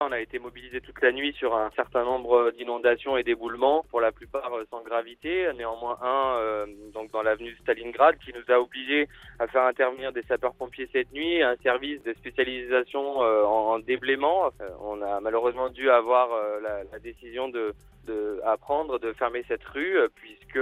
On a été mobilisé toute la nuit sur un certain nombre d'inondations et d'éboulements, pour la plupart euh, sans gravité. Néanmoins, un euh, donc dans l'avenue Stalingrad qui nous a obligés à faire intervenir des sapeurs-pompiers cette nuit, un service de spécialisation euh, en, déblaiement. on a malheureusement dû avoir la, la, décision de, de à prendre de fermer cette rue puisque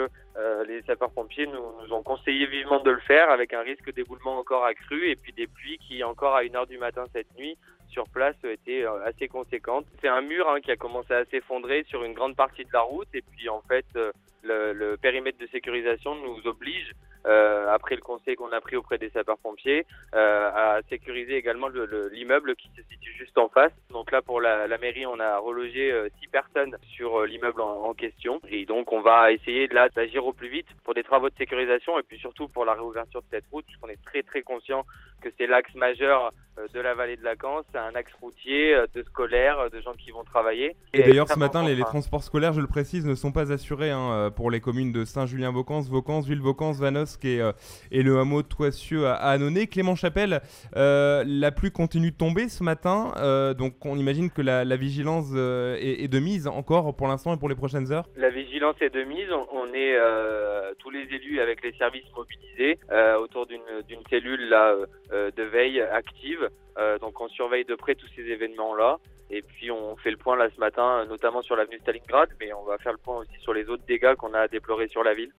les sapeurs-pompiers nous, ont conseillé vivement de le faire avec un risque d'éboulement encore accru et puis des pluies qui encore à une heure du matin cette nuit sur place était euh, assez conséquente. C'est un mur hein, qui a commencé à s'effondrer sur une grande partie de la route et puis en fait euh, le, le périmètre de sécurisation nous oblige euh, après le conseil qu'on a pris auprès des sapeurs-pompiers, euh, à sécuriser également l'immeuble qui se situe juste en face. Donc là, pour la, la mairie, on a relogé euh, six personnes sur euh, l'immeuble en, en, question. Et donc, on va essayer là d'agir au plus vite pour des travaux de sécurisation et puis surtout pour la réouverture de cette route, puisqu'on est très très conscient que c'est l'axe majeur de la vallée de Lacan. C'est un axe routier de scolaires, de gens qui vont travailler. Et, d'ailleurs, ce matin, les, les, transports scolaires, je le précise, ne sont pas assurés hein, pour les communes de Saint-Julien-Vaucance, Vaucance, Ville-Vaucance, Vanos, euh, et, le hameau de Toissieux à, Annonay. Clément Chapelle, euh, la pluie continue de tomber ce matin, euh, donc on imagine que la, vigilance est, de mise encore pour l'instant et pour les prochaines heures La vigilance est de mise, on, est tous les élus avec les services mobilisés autour d'une cellule là, de veille active. donc on surveille de près tous ces événements-là. Et puis on fait le point là ce matin, notamment sur l'avenue Stalingrad, mais on va faire le point aussi sur les autres dégâts qu'on a à déplorer sur la ville.